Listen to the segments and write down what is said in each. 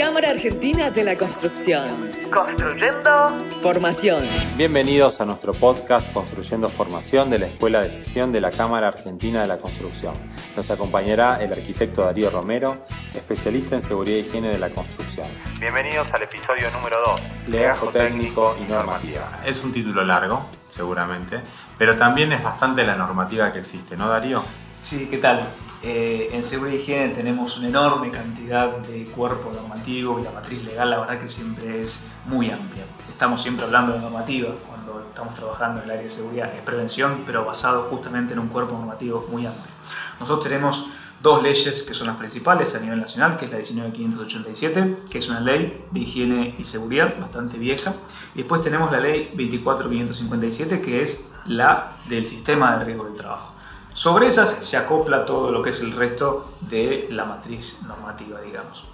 Cámara Argentina de la Construcción. Construyendo Formación. Bienvenidos a nuestro podcast Construyendo Formación de la Escuela de Gestión de la Cámara Argentina de la Construcción. Nos acompañará el arquitecto Darío Romero, especialista en seguridad y higiene de la construcción. Bienvenidos al episodio número 2. Legajo técnico y normativa. Es un título largo, seguramente, pero también es bastante la normativa que existe, ¿no, Darío? Sí, ¿qué tal? Eh, en seguridad y higiene tenemos una enorme cantidad de cuerpo normativo y la matriz legal la verdad que siempre es muy amplia. Estamos siempre hablando de normativa cuando estamos trabajando en el área de seguridad. Es prevención, pero basado justamente en un cuerpo normativo muy amplio. Nosotros tenemos dos leyes que son las principales a nivel nacional, que es la 19587, que es una ley de higiene y seguridad bastante vieja, y después tenemos la ley 24557, que es la del sistema de riesgo del trabajo. Sobre esas se acopla todo lo que es el resto de la matriz normativa, digamos.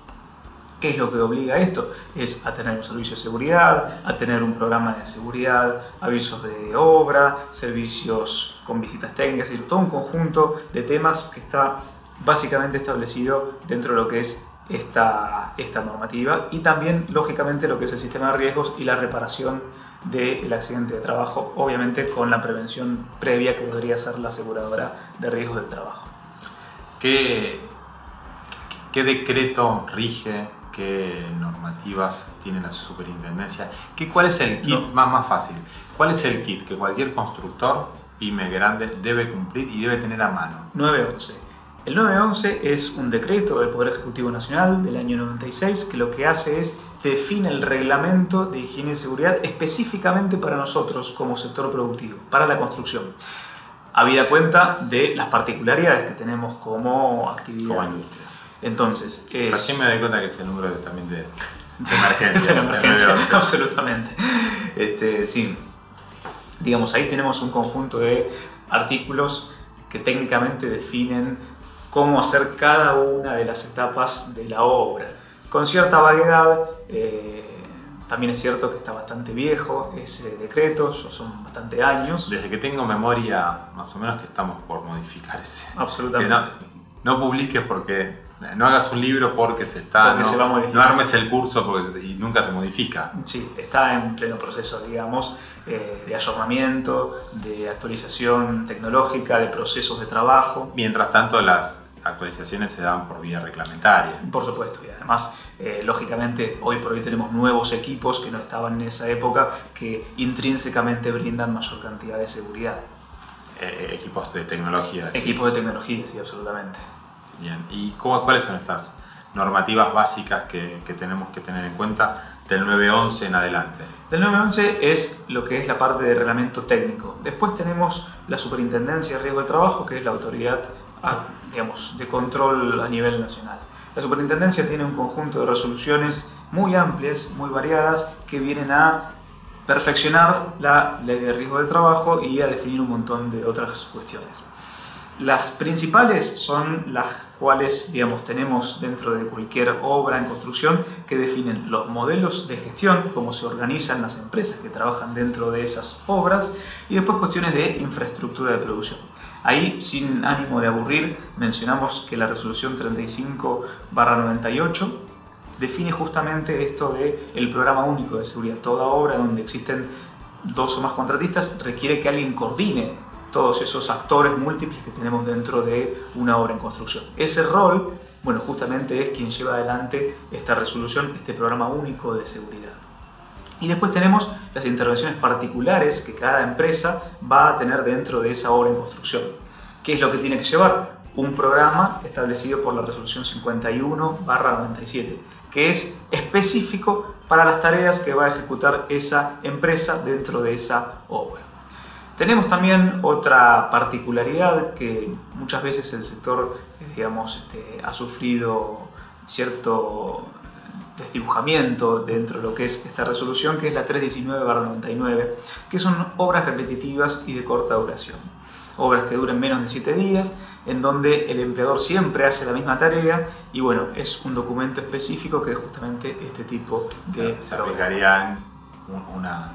¿Qué es lo que obliga a esto? Es a tener un servicio de seguridad, a tener un programa de seguridad, avisos de obra, servicios con visitas técnicas, decir, todo un conjunto de temas que está básicamente establecido dentro de lo que es esta, esta normativa y también, lógicamente, lo que es el sistema de riesgos y la reparación del accidente de trabajo, obviamente con la prevención previa que debería ser la aseguradora de riesgos del trabajo. ¿Qué, qué decreto rige? ¿Qué normativas tiene la superintendencia? ¿Qué, ¿Cuál es el kit más, más fácil? ¿Cuál es el kit que cualquier constructor, pyme grande, debe cumplir y debe tener a mano? 911. El 911 es un decreto del Poder Ejecutivo Nacional del año 96 que lo que hace es define el reglamento de higiene y seguridad específicamente para nosotros como sector productivo, para la construcción. Habida cuenta de las particularidades que tenemos como actividad. Como industria. Entonces, es... Recién me doy cuenta que es el número de- también de, de emergencias. de la emergencia, el 911. absolutamente. Este, sí. Digamos, ahí tenemos un conjunto de artículos que técnicamente definen cómo hacer cada una de las etapas de la obra. Con cierta vaguedad, eh, también es cierto que está bastante viejo ese decreto, son bastante años. Desde que tengo memoria, más o menos que estamos por modificar ese. Absolutamente. No, no publiques porque. No hagas un libro porque se está. Porque no, se va a modificar. no armes el curso porque, y nunca se modifica. Sí, está en pleno proceso, digamos, eh, de ayornamiento, de actualización tecnológica, de procesos de trabajo. Mientras tanto, las actualizaciones se dan por vía reglamentaria. Por supuesto, y además, eh, lógicamente, hoy por hoy tenemos nuevos equipos que no estaban en esa época que intrínsecamente brindan mayor cantidad de seguridad. Eh, equipos de tecnología. sí. Equipos de tecnología, sí, absolutamente. Bien. ¿Y cómo- cuáles son estas normativas básicas que, que tenemos que tener en cuenta del 911 en adelante? Del 911 es lo que es la parte de reglamento técnico. Después tenemos la Superintendencia de Riesgo del Trabajo, que es la autoridad digamos, de control a nivel nacional. La Superintendencia tiene un conjunto de resoluciones muy amplias, muy variadas, que vienen a perfeccionar la ley de riesgo del trabajo y a definir un montón de otras cuestiones. Las principales son las cuales, digamos, tenemos dentro de cualquier obra en construcción que definen los modelos de gestión, cómo se organizan las empresas que trabajan dentro de esas obras y después cuestiones de infraestructura de producción. Ahí, sin ánimo de aburrir, mencionamos que la resolución 35-98 define justamente esto de el programa único de seguridad. Toda obra donde existen dos o más contratistas requiere que alguien coordine todos esos actores múltiples que tenemos dentro de una obra en construcción. Ese rol, bueno, justamente es quien lleva adelante esta resolución, este programa único de seguridad. Y después tenemos las intervenciones particulares que cada empresa va a tener dentro de esa obra en construcción. ¿Qué es lo que tiene que llevar? Un programa establecido por la resolución 51-97, que es específico para las tareas que va a ejecutar esa empresa dentro de esa obra. Tenemos también otra particularidad que muchas veces el sector, eh, digamos, este, ha sufrido cierto desdibujamiento dentro de lo que es esta resolución, que es la 319-99, que son obras repetitivas y de corta duración. Obras que duren menos de 7 días, en donde el empleador siempre hace la misma tarea y bueno, es un documento específico que es justamente este tipo de se aplicarían un- una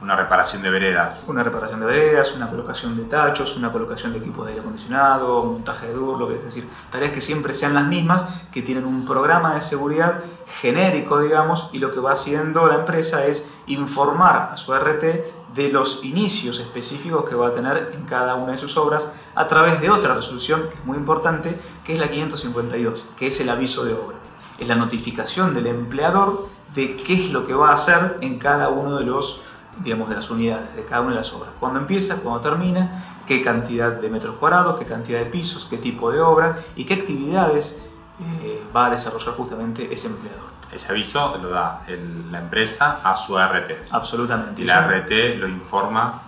una reparación de veredas. Una reparación de veredas, una colocación de tachos, una colocación de equipos de aire acondicionado, montaje de durlo, es decir, tareas que siempre sean las mismas, que tienen un programa de seguridad genérico, digamos, y lo que va haciendo la empresa es informar a su RT de los inicios específicos que va a tener en cada una de sus obras a través de otra resolución que es muy importante, que es la 552, que es el aviso de obra. Es la notificación del empleador de qué es lo que va a hacer en cada uno de los digamos, de las unidades, de cada una de las obras. Cuando empieza, cuando termina, qué cantidad de metros cuadrados, qué cantidad de pisos, qué tipo de obra y qué actividades eh, va a desarrollar justamente ese empleador. Ese aviso lo da la empresa a su RT. Absolutamente. Y la RT lo informa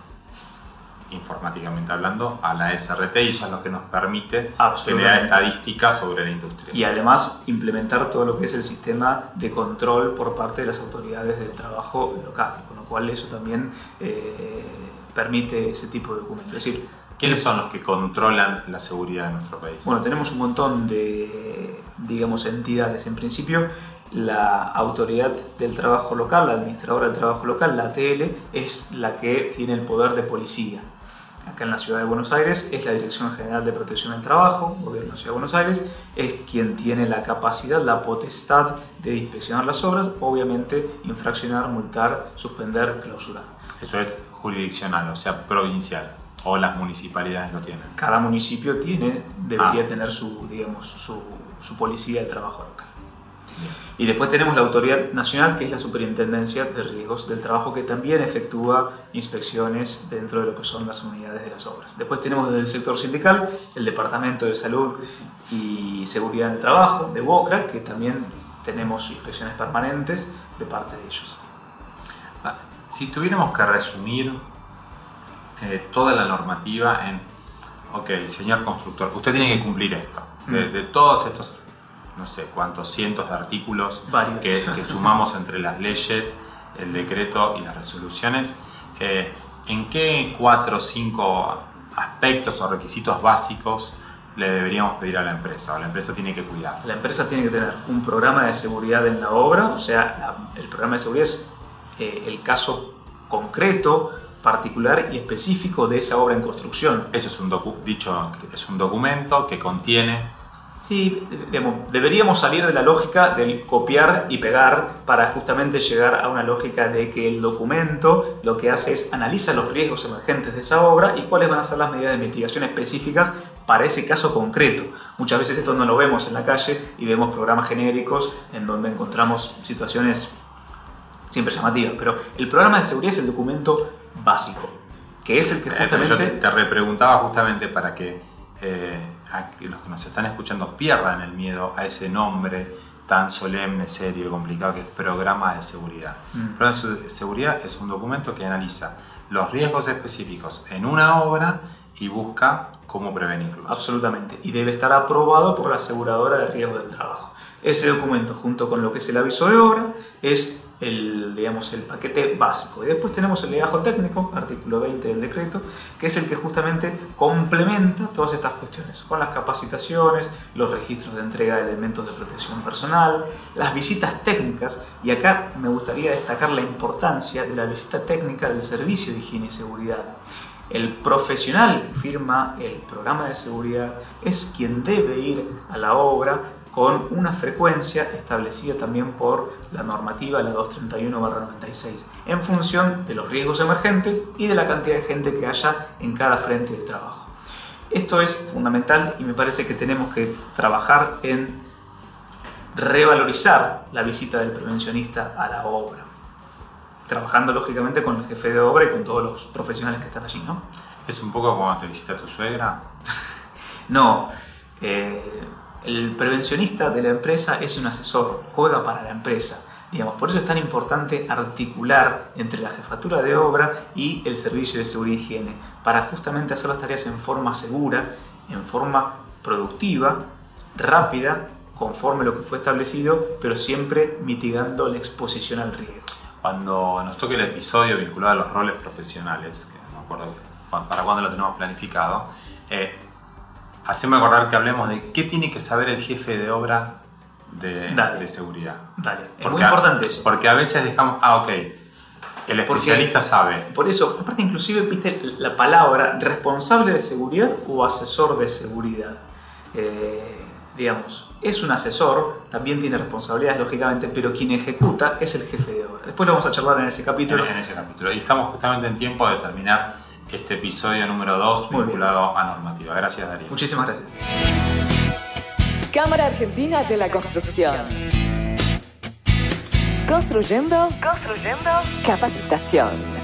informáticamente hablando a la SRT y eso es lo que nos permite generar estadísticas sobre la industria. Y además implementar todo lo que es el sistema de control por parte de las autoridades del trabajo local, con lo cual eso también eh, permite ese tipo de documentos. Es decir, ¿Quiénes son los que controlan la seguridad en nuestro país? Bueno, tenemos un montón de, digamos, entidades. En principio, la autoridad del trabajo local, la administradora del trabajo local, la ATL, es la que tiene el poder de policía acá en la ciudad de Buenos Aires, es la Dirección General de Protección del Trabajo, Gobierno de la Ciudad de Buenos Aires, es quien tiene la capacidad, la potestad de inspeccionar las obras, obviamente infraccionar, multar, suspender, clausurar. Eso es jurisdiccional, o sea, provincial, o las municipalidades lo tienen. Cada municipio tiene, debería ah. tener su, digamos, su, su policía del trabajo local. Y después tenemos la Autoridad Nacional, que es la Superintendencia de Riesgos del Trabajo, que también efectúa inspecciones dentro de lo que son las unidades de las obras. Después tenemos desde el sector sindical el Departamento de Salud y Seguridad del Trabajo, de BOCRA, que también tenemos inspecciones permanentes de parte de ellos. Ah, si tuviéramos que resumir eh, toda la normativa en, ok, señor constructor, usted tiene que cumplir esto. De, mm. de todos estos no sé cuántos cientos de artículos que, sumamos entre las leyes, el decreto y las resoluciones. Eh, ¿En qué cuatro o cinco aspectos o requisitos básicos le deberíamos pedir a la empresa o la empresa tiene que cuidar? La empresa tiene que tener un programa de seguridad en la obra, o sea, el programa de seguridad es eh, el caso concreto, particular y específico de esa obra en construcción. Eso es un, dicho, es un documento que contiene Sí, deberíamos salir de la lógica del copiar y pegar para justamente llegar a una lógica de que el documento lo que hace es analiza los riesgos emergentes de esa obra y cuáles van a ser las medidas de mitigación específicas para ese caso concreto. Muchas veces esto no lo vemos en la calle y vemos programas genéricos en donde encontramos situaciones siempre llamativas, pero el programa de seguridad es el documento básico, que es el que eh, justamente... Yo te, repreguntaba justamente para que... Eh, a que los que nos están escuchando pierdan el miedo a ese nombre tan solemne, serio y complicado que es programa de seguridad. El mm. programa de seguridad es un documento que analiza los riesgos específicos en una obra y busca cómo prevenirlos. Absolutamente. Y debe estar aprobado por la aseguradora de riesgos del trabajo. Ese documento, junto con lo que es el aviso de obra, es el, digamos, el paquete básico. Y después tenemos el legajo técnico, artículo 20 del decreto, que es el que justamente complementa todas estas cuestiones, con las capacitaciones, los registros de entrega de elementos de protección personal, las visitas técnicas, y acá me gustaría destacar la importancia de la visita técnica del servicio de higiene y seguridad. El profesional que firma el programa de seguridad es quien debe ir a la obra con una frecuencia establecida también por la normativa, la 231-96, en función de los riesgos emergentes y de la cantidad de gente que haya en cada frente de trabajo. Esto es fundamental y me parece que tenemos que trabajar en revalorizar la visita del prevencionista a la obra, trabajando lógicamente con el jefe de obra y con todos los profesionales que están allí, ¿no? ¿Es un poco como te visita tu suegra? no. Eh, el prevencionista de la empresa es un asesor, juega para la empresa. Digamos, por eso es tan importante articular entre la jefatura de obra y el servicio de seguridad y higiene, para justamente hacer las tareas en forma segura, en forma productiva, rápida, conforme lo que fue establecido, pero siempre mitigando la exposición al riesgo. Cuando nos toque el episodio vinculado a los roles profesionales, que no acuerdo para cuándo lo tenemos planificado, eh, haceme acordar que hablemos de qué tiene que saber el jefe de obra de, de seguridad. Dale, es muy importante eso. Porque a veces dejamos, ah, ok, El especialista sabe. Por eso, aparte inclusive, viste la palabra responsable de seguridad o asesor de seguridad. Eh, digamos, es un asesor, también tiene responsabilidades, lógicamente, pero quien ejecuta es el jefe de obra. Después lo vamos a charlar en ese capítulo. En, ese capítulo. Y estamos justamente en tiempo de terminar este episodio número 2 vinculado a normativa. Gracias, Darío. Muchísimas gracias. Cámara Argentina de la Construcción. Construyendo, construyendo capacitación.